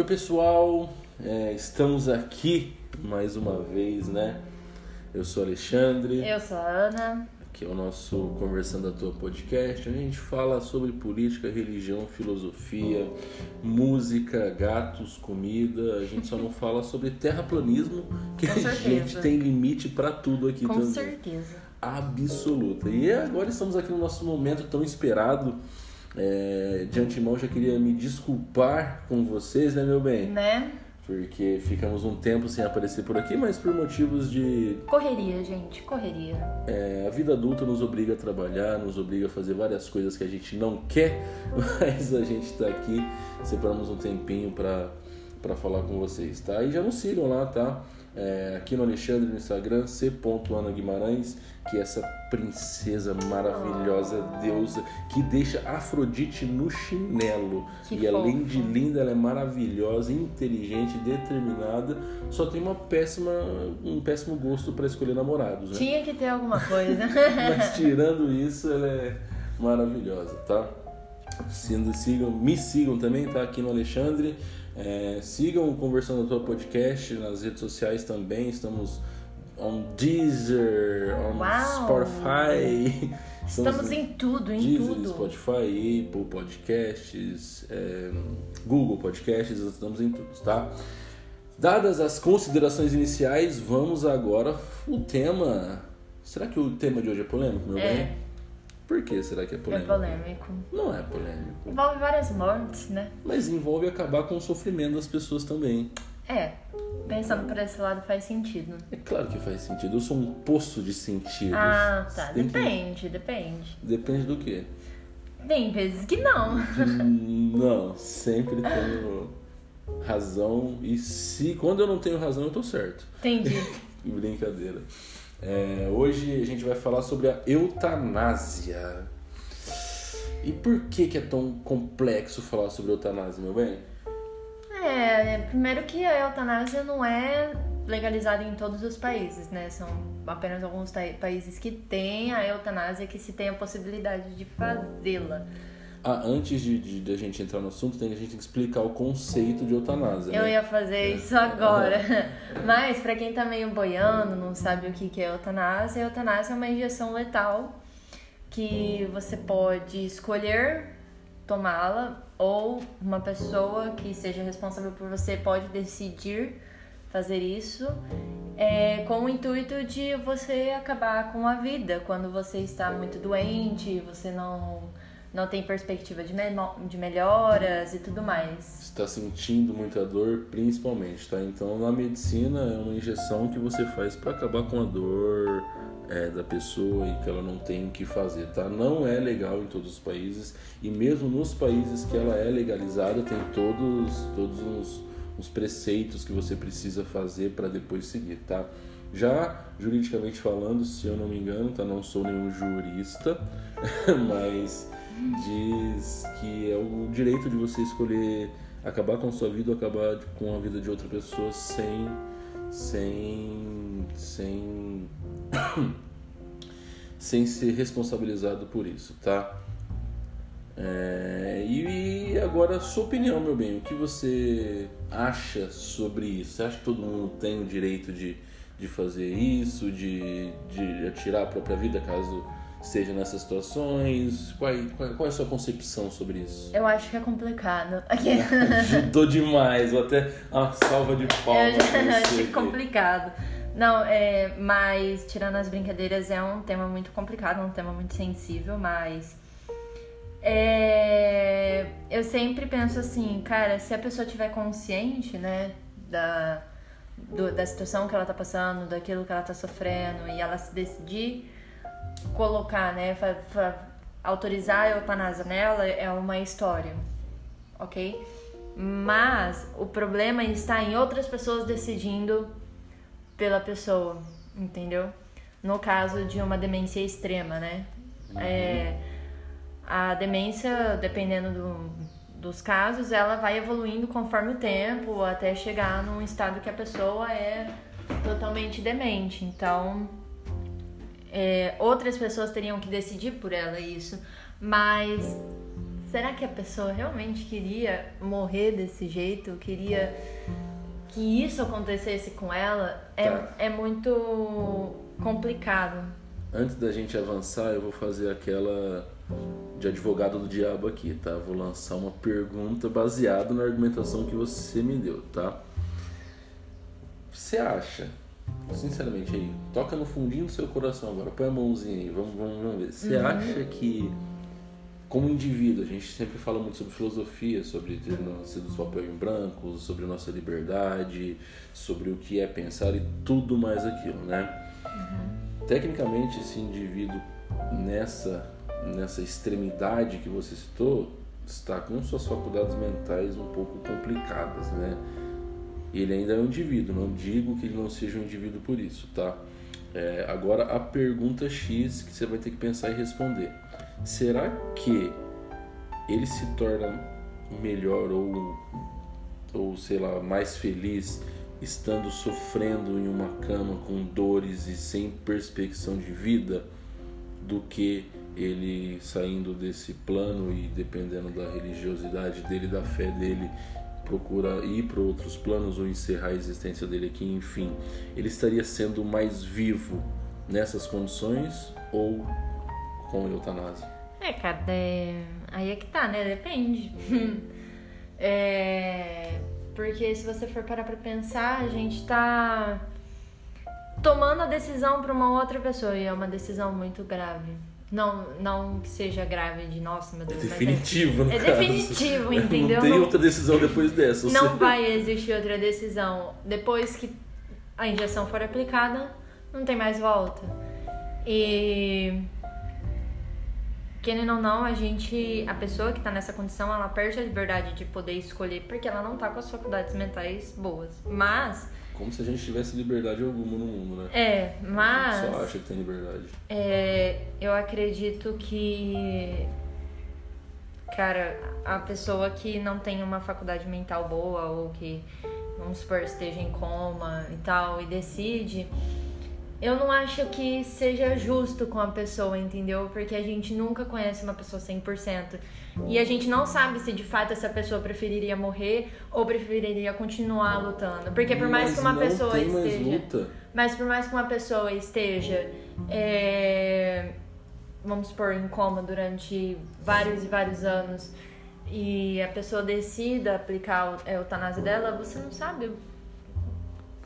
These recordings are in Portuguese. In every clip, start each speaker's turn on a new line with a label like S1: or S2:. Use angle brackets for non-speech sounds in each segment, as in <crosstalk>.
S1: Oi pessoal, é, estamos aqui mais uma vez, né? Eu sou Alexandre,
S2: Eu sou a Ana.
S1: aqui é o nosso Conversando à Toa podcast, onde a gente fala sobre política, religião, filosofia, música, gatos, comida. A gente só não fala sobre terraplanismo, que
S2: Com
S1: a
S2: certeza.
S1: gente tem limite pra tudo aqui
S2: Com
S1: também.
S2: certeza.
S1: absoluta. E agora estamos aqui no nosso momento tão esperado. É, de antemão já queria me desculpar com vocês, né, meu bem?
S2: Né?
S1: Porque ficamos um tempo sem aparecer por aqui, mas por motivos de.
S2: Correria, gente. Correria.
S1: é, a vida adulta nos obriga a trabalhar, nos obriga a fazer várias coisas que a gente não quer, <laughs> mas a gente tá aqui, separamos um tempinho pra, pra falar com vocês, tá? E já nos sigam lá, tá? É, aqui no Alexandre no Instagram, c.ana Guimarães, que é essa princesa maravilhosa, deusa, que deixa Afrodite no chinelo.
S2: Que
S1: e além
S2: fofo.
S1: de linda, ela é maravilhosa, inteligente, determinada, só tem uma péssima, um péssimo gosto pra escolher namorados, né?
S2: Tinha que ter alguma <laughs> coisa.
S1: Mas tirando isso, ela é maravilhosa, tá? Sendo, sigam, me sigam também, tá? Aqui no Alexandre. É, sigam o Conversando Tua Podcast nas redes sociais também. Estamos on Deezer, on
S2: Uau!
S1: Spotify.
S2: Estamos em tudo, em
S1: Deezer,
S2: tudo.
S1: Spotify, Apple Podcasts, é, Google Podcasts, estamos em tudo, tá? Dadas as considerações iniciais, vamos agora o tema. Será que o tema de hoje é polêmico, meu
S2: É.
S1: bem? Por que será que é
S2: É
S1: polêmico?
S2: polêmico.
S1: Não é polêmico.
S2: Envolve várias mortes, né?
S1: Mas envolve acabar com o sofrimento das pessoas também.
S2: É. Pensando por esse lado faz sentido.
S1: É claro que faz sentido. Eu sou um poço de sentidos.
S2: Ah, tá.
S1: Tem que-
S2: Depende, depende.
S1: Depende do quê?
S2: Tem vezes que não. <laughs>
S1: Não, sempre tenho razão. E se quando eu não tenho razão, eu tô certo.
S2: Entendi. <laughs>
S1: Brincadeira. É, hoje a gente vai falar sobre a eutanásia. E por que, que é tão complexo falar sobre eutanásia, meu bem?
S2: É, primeiro que a eutanásia não é legalizada em todos os países, né? São apenas alguns países que têm a eutanásia que se tem a possibilidade de fazê-la.
S1: Ah, antes de, de, de a gente entrar no assunto, tem a gente explicar o conceito de eutanásia.
S2: Eu
S1: né?
S2: ia fazer isso agora. <laughs> Mas pra quem tá meio boiando, não sabe o que que é eutanásia, eutanásia é uma injeção letal que você pode escolher tomá-la ou uma pessoa que seja responsável por você pode decidir fazer isso é, com o intuito de você acabar com a vida quando você está muito doente, você não não tem perspectiva de, de melhoras e tudo mais.
S1: está sentindo muita dor, principalmente, tá? Então, na medicina é uma injeção que você faz para acabar com a dor é, da pessoa e que ela não tem o que fazer, tá? Não é legal em todos os países e mesmo nos países que ela é legalizada tem todos todos os, os preceitos que você precisa fazer para depois seguir, tá? Já juridicamente falando, se eu não me engano, tá? Não sou nenhum jurista, <laughs> mas diz que é o direito de você escolher acabar com a sua vida ou acabar com a vida de outra pessoa sem sem sem <coughs> sem ser responsabilizado por isso, tá? É, e agora sua opinião, meu bem, o que você acha sobre isso? Você acha que todo mundo tem o direito de, de fazer isso, de, de atirar a própria vida caso esteja nessas situações? Qual, qual, qual é a sua concepção sobre isso?
S2: Eu acho que é complicado. Aqui. <laughs>
S1: Ajudou demais, vou até uma salva de
S2: Eu
S1: palmas.
S2: achei
S1: aqui.
S2: complicado. Não, é, mas tirando as brincadeiras, é um tema muito complicado, um tema muito sensível, mas. é, eu sempre penso assim, cara, se a pessoa tiver consciente, né, da, do- da situação que ela tá passando, daquilo que ela tá sofrendo, e ela se decidir colocar, né, fa- fa- autorizar a eutanásia nela, é uma história, ok? Mas o problema está em outras pessoas decidindo pela pessoa, entendeu? No caso de uma demência extrema, né? É, a demência, dependendo do, dos casos, ela vai evoluindo conforme o tempo até chegar num estado que a pessoa é totalmente demente. Então, é, outras pessoas teriam que decidir por ela isso, mas será que a pessoa realmente queria morrer desse jeito? Queria que isso acontecesse com ela? É,
S1: Tá.
S2: é muito complicado.
S1: Antes da gente avançar, eu vou fazer aquela de advogado do diabo aqui, tá? Vou lançar uma pergunta baseada na argumentação que você me deu, tá? Você acha, sinceramente aí, toca no fundinho do seu coração agora, põe a mãozinha aí, vamos, vamos, vamos ver. Você acha que, como indivíduo, a gente sempre fala muito sobre filosofia, sobre ter nascido dos papéis em branco, sobre nossa liberdade, sobre o que é pensar e tudo mais aquilo, né? Tecnicamente, esse indivíduo nessa nessa extremidade que você citou está com suas faculdades mentais um pouco complicadas, né? Ele ainda é um indivíduo, não digo que ele não seja um indivíduo por isso, tá? É, agora a pergunta X que você vai ter que pensar e responder: será que ele se torna melhor ou ou sei lá mais feliz estando sofrendo em uma cama com dores e sem perspecção de vida do que ele saindo desse plano e dependendo da religiosidade dele, da fé dele, procura ir para outros planos ou encerrar a existência dele aqui, enfim, ele estaria sendo mais vivo nessas condições ou com eutanásia?
S2: É, cara, é... aí é que tá, né? Depende. <laughs> é... Porque se você for parar pra pensar, a gente tá tomando a decisão pra uma outra pessoa e é uma decisão muito grave. Não, não que seja grave de nossa, meu
S1: É
S2: Deus, mas
S1: definitivo, no
S2: é
S1: caso.
S2: definitivo, <laughs> entendeu?
S1: Não tem
S2: Não-
S1: outra decisão depois dessa.
S2: Não
S1: Você-
S2: vai existir outra decisão. Depois que a injeção for aplicada, não tem mais volta. E querendo ou não, a gente, a pessoa que tá nessa condição, ela perde a liberdade de poder escolher porque ela não tá com as faculdades mentais boas. Mas
S1: Como se a gente tivesse liberdade alguma no mundo, né?
S2: é,
S1: Só
S2: mas
S1: acha que tem liberdade.
S2: é, eu acredito que cara, a pessoa que não tem uma faculdade mental boa ou que, vamos supor, esteja em coma e tal e decide, eu não acho que seja justo com a pessoa, entendeu? Porque a gente nunca conhece uma pessoa 100%. E a gente não sabe se de fato essa pessoa preferiria morrer ou preferiria continuar lutando. Porque por mais
S1: Mas
S2: que uma pessoa esteja. Mas por mais que uma pessoa esteja, é, vamos supor, em coma durante vários e vários anos e a pessoa decida aplicar a eutanásia dela, você não sabe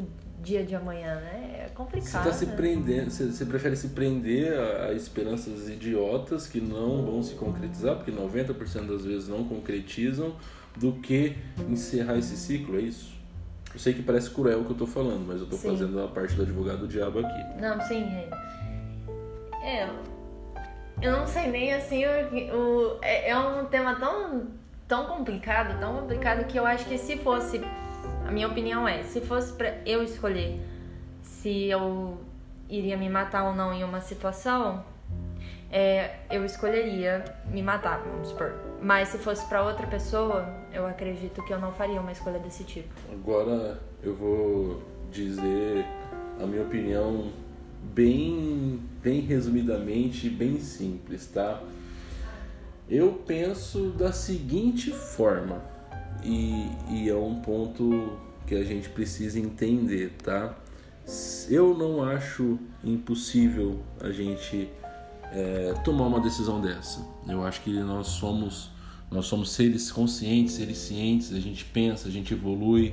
S2: o, dia de amanhã, né? É
S1: Você
S2: complicado.
S1: tá se prendendo, você, você prefere se prender a, a esperanças idiotas que não vão se concretizar, porque 90% das vezes não concretizam, do que encerrar esse ciclo, é isso? Eu sei que parece cruel o que eu tô falando, mas eu tô
S2: Sim.
S1: fazendo a parte do advogado do diabo aqui.
S2: Não, sim, é. É, eu não sei nem assim, o, o- é, é um tema tão, tão complicado, tão complicado que eu acho que se fosse, a minha opinião é, se fosse pra eu escolher se eu iria me matar ou não em uma situação, é, eu escolheria me matar, vamos supor. Mas se fosse pra outra pessoa, eu acredito que eu não faria uma escolha desse tipo.
S1: Agora eu vou dizer a minha opinião bem, bem resumidamente, bem simples, tá? Eu penso da seguinte forma, e, e é um ponto que a gente precisa entender, tá? Eu não acho impossível a gente é, tomar uma decisão dessa. Eu acho que nós somos nós somos seres conscientes, seres cientes, a gente pensa, a gente evolui,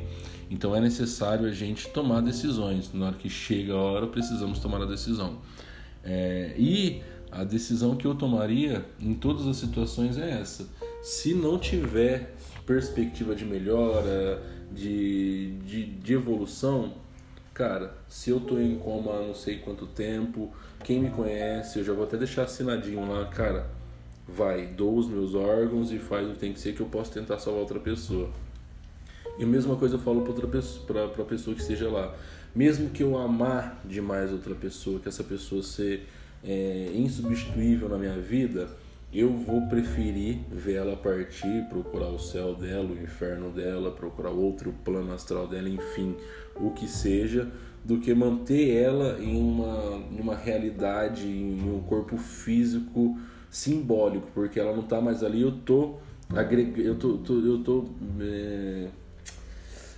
S1: então é necessário a gente tomar decisões. Na hora que chega a hora, precisamos tomar a decisão. É, e a decisão que eu tomaria em todas as situações é essa. Se não tiver perspectiva de melhora, de, de, de evolução, cara, se eu tô em coma há não sei quanto tempo, quem me conhece, eu já vou até deixar assinadinho lá, cara, vai, dou os meus órgãos e faz o que tem que ser que eu posso tentar salvar outra pessoa. E a mesma coisa eu falo para outra pessoa, pra, pra pessoa que esteja lá. Mesmo que eu amar demais outra pessoa, que essa pessoa ser é, insubstituível na minha vida, eu vou preferir ver ela partir, procurar o céu dela, o inferno dela, procurar outro plano astral dela, enfim, o que seja, do que manter ela em uma, uma realidade, em um corpo físico simbólico, porque ela não tá mais ali, eu tô eu tô, tô eu tô é,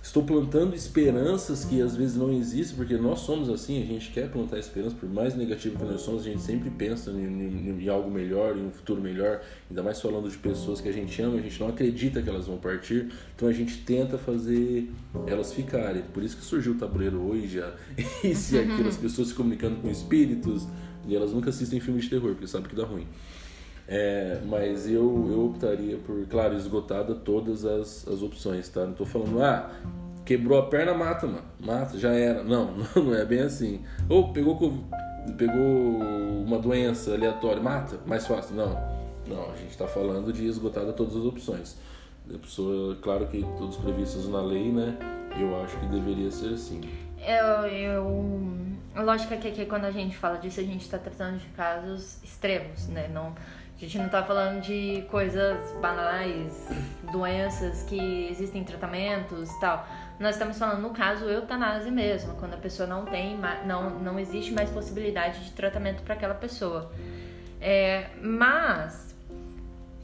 S1: estou plantando esperanças que às vezes não existem, porque nós somos assim, a gente quer plantar esperança, por mais negativo que nós somos, a gente sempre pensa em, em, em, algo melhor, em um futuro melhor, ainda mais falando de pessoas que a gente ama, a gente não acredita que elas vão partir, então a gente tenta fazer elas ficarem. Por isso que surgiu o tabuleiro hoje, isso e aquilo, as pessoas se comunicando com espíritos, e elas nunca assistem filmes de terror, porque sabem que dá ruim. É, mas eu, eu optaria por, claro, esgotada todas as, as opções, tá? Não tô falando, ah, quebrou a perna, mata, mano. Mata, já era. Não, <laughs> não é bem assim. Ou pegou, pegou uma doença aleatória, mata, mais fácil. Não, não, a gente está falando de esgotada todas as opções. A pessoa, claro que todos previstos na lei, né? Eu acho que deveria ser assim.
S2: Eu, eu lógico que aqui quando a gente fala disso, a gente está tratando de casos extremos, né? Não, a gente não tá falando de coisas banais, doenças que existem tratamentos e tal. Nós estamos falando no caso eutanásia mesmo, quando a pessoa não tem, não, não existe mais possibilidade de tratamento para aquela pessoa. É, mas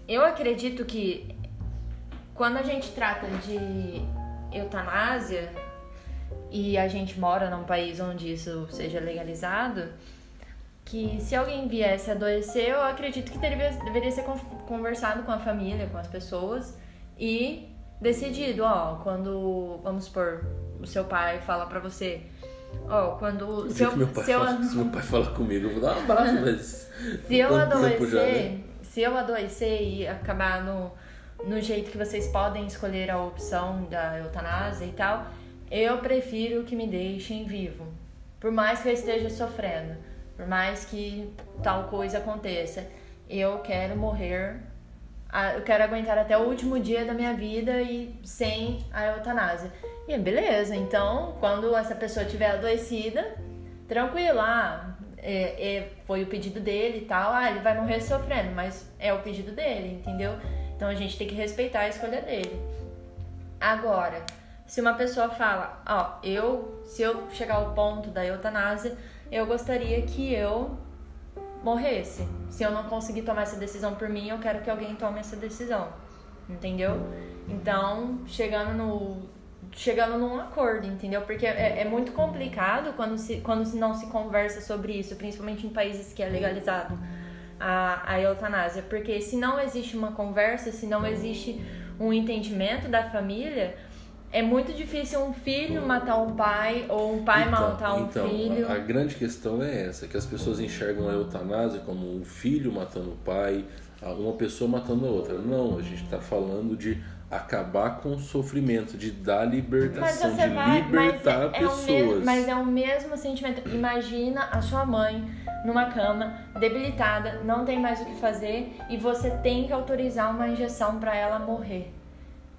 S2: eu acredito que quando a gente trata de eutanásia e a gente mora num país onde isso seja legalizado, que se alguém viesse adoecer, eu acredito que deveria, deveria ser conversado com a família, com as pessoas e decidido, ó, quando, vamos supor, o seu pai fala pra você, ó, quando...
S1: Se, eu, meu pai se, fala, se meu pai fala comigo, eu vou dar um abraço, mas...
S2: se eu adoecer, já, né? se eu adoecer e acabar no, no jeito que vocês podem escolher a opção da eutanásia e tal, eu prefiro que me deixem vivo, por mais que eu esteja sofrendo por mais que tal coisa aconteça, eu quero morrer, eu quero aguentar até o último dia da minha vida e sem a eutanásia. E beleza, então quando essa pessoa estiver adoecida, tranquilo, ah, é, é, foi o pedido dele e tal, ah, ele vai morrer sofrendo, mas é o pedido dele, entendeu? Então a gente tem que respeitar a escolha dele. Agora, se uma pessoa fala, ó, eu, se eu chegar ao ponto da eutanásia, eu gostaria que eu morresse. Se eu não conseguir tomar essa decisão por mim, eu quero que alguém tome essa decisão. Entendeu? Então, chegando no chegando num acordo, entendeu? Porque é, é, muito complicado quando se, quando se não se conversa sobre isso, principalmente em países que é legalizado a, a eutanásia. Porque se não existe uma conversa, se não existe um entendimento da família, é muito difícil um filho matar um pai ou um pai então, matar um
S1: então,
S2: filho.
S1: A, a, grande questão é essa, que as pessoas enxergam a eutanásia como um filho matando o pai, uma pessoa matando a outra. Não, a gente está falando de acabar com o sofrimento, de dar libertação, de vai, libertar
S2: mas é,
S1: pessoas.
S2: É mesmo, mas é o mesmo sentimento. Imagina a sua mãe numa cama, debilitada, não tem mais o que fazer e você tem que autorizar uma injeção para ela morrer.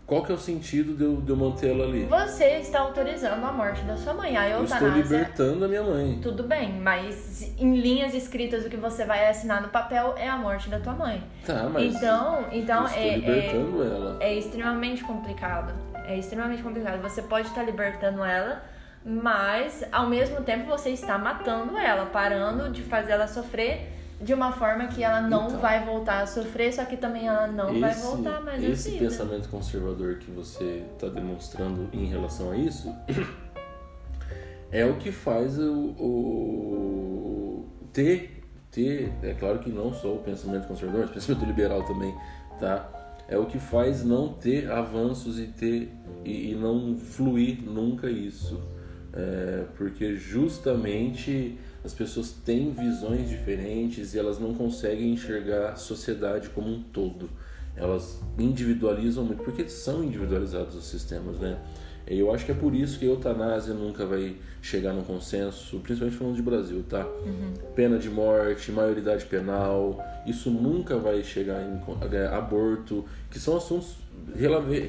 S1: Qual que é o sentido de eu, de eu manter ela ali?
S2: Você está autorizando a morte da sua mãe. A eutanásia,
S1: eu estou libertando a minha mãe.
S2: Tudo bem, mas em linhas escritas o que você vai assinar no papel é a morte da tua mãe.
S1: Tá, mas
S2: então, então
S1: estou
S2: é,
S1: libertando
S2: é,
S1: ela.
S2: É extremamente complicado. É extremamente complicado. Você pode estar libertando ela, mas ao mesmo tempo você está matando ela, parando de fazer ela sofrer de uma forma que ela não então, vai voltar a sofrer, só que também ela não esse, vai voltar mais
S1: Esse pensamento conservador que você está demonstrando em relação a isso é o que faz o, o, ter, ter, é claro que não só o pensamento conservador, o pensamento <laughs> liberal também, tá? É o que faz não ter avanços e ter e, e não fluir nunca isso, é, porque justamente as pessoas têm visões diferentes e elas não conseguem enxergar a sociedade como um todo. Elas individualizam muito, porque são individualizados os sistemas, né? Eu acho que é por isso que a eutanásia nunca vai chegar num consenso, principalmente falando de Brasil, tá? Uhum. Pena de morte, maioridade penal, isso nunca vai chegar em aborto, que são assuntos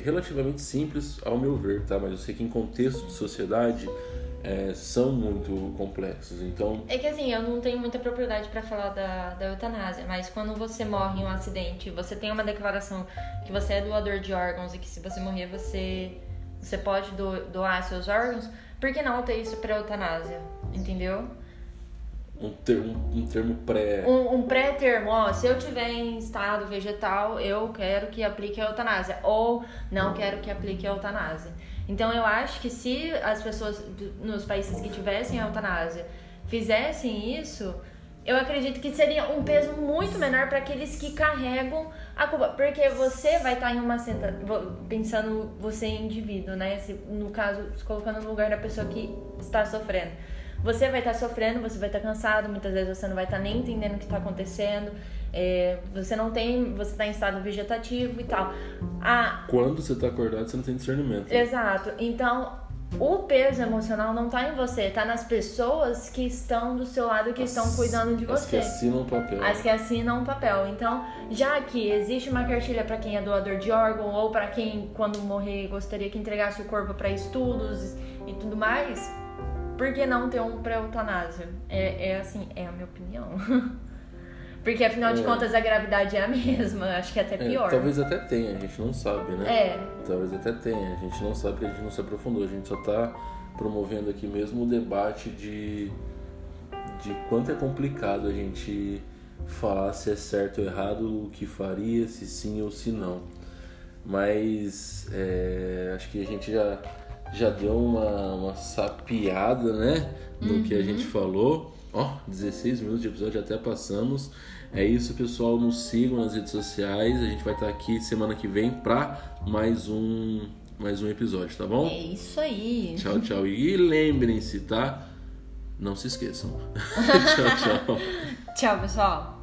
S1: relativamente simples ao meu ver, tá? Mas eu sei que em contexto de sociedade é, são muito complexos. Então
S2: é que assim eu não tenho muita propriedade para falar da, da eutanásia, mas quando você morre em um acidente, você tem uma declaração que você é doador de órgãos e que se você morrer você você pode do, doar seus órgãos. Por que não ter isso para eutanásia? Entendeu?
S1: um, ter, um, um termo pré.
S2: Um, um pré-termo, ó, se eu tiver em estado vegetal, eu quero que aplique a eutanásia. Ou não quero que aplique a eutanásia. Então eu acho que se as pessoas nos países que tivessem a eutanásia fizessem isso, eu acredito que seria um peso muito menor para aqueles que carregam a culpa. Porque você vai estar em uma senta pensando você indivíduo, né? Se, no caso, se colocando no lugar da pessoa que está sofrendo. Você vai estar sofrendo, você vai estar cansado, muitas vezes você não vai estar nem entendendo o que está acontecendo. É, você não tem, você está em estado vegetativo e tal.
S1: Ah, Quando você está acordado, você não tem discernimento.
S2: Exato. Então, o peso emocional não está em você, está nas pessoas que estão do seu lado, que as, estão cuidando de você. As
S1: que assinam o papel.
S2: As que assinam o papel. Então, já que existe uma cartilha para quem é doador de órgão ou para quem, quando morrer, gostaria que entregasse o corpo para estudos e tudo mais, por que não ter um pré-eutanásia? É, é assim, é a minha opinião. <laughs> Porque afinal de é. contas a gravidade é a mesma, acho que é até pior.
S1: É, talvez até tenha, a gente não sabe, né?
S2: É.
S1: Talvez até tenha, a gente não sabe porque a gente não se aprofundou, a gente só tá promovendo aqui mesmo o debate de, de quanto é complicado a gente falar se é certo ou errado, o que faria, se sim ou se não. Mas é, acho que a gente já, já deu uma, uma sapiada, né? No uhum. que a gente falou. Ó, oh, 16 minutos de episódio até passamos. É isso, pessoal. Nos sigam nas redes sociais. A gente vai estar aqui semana que vem para mais um mais um episódio, tá bom?
S2: É isso aí.
S1: Tchau, tchau. E lembrem-se, tá? Não se esqueçam. <laughs> tchau, tchau. <laughs>
S2: tchau, pessoal.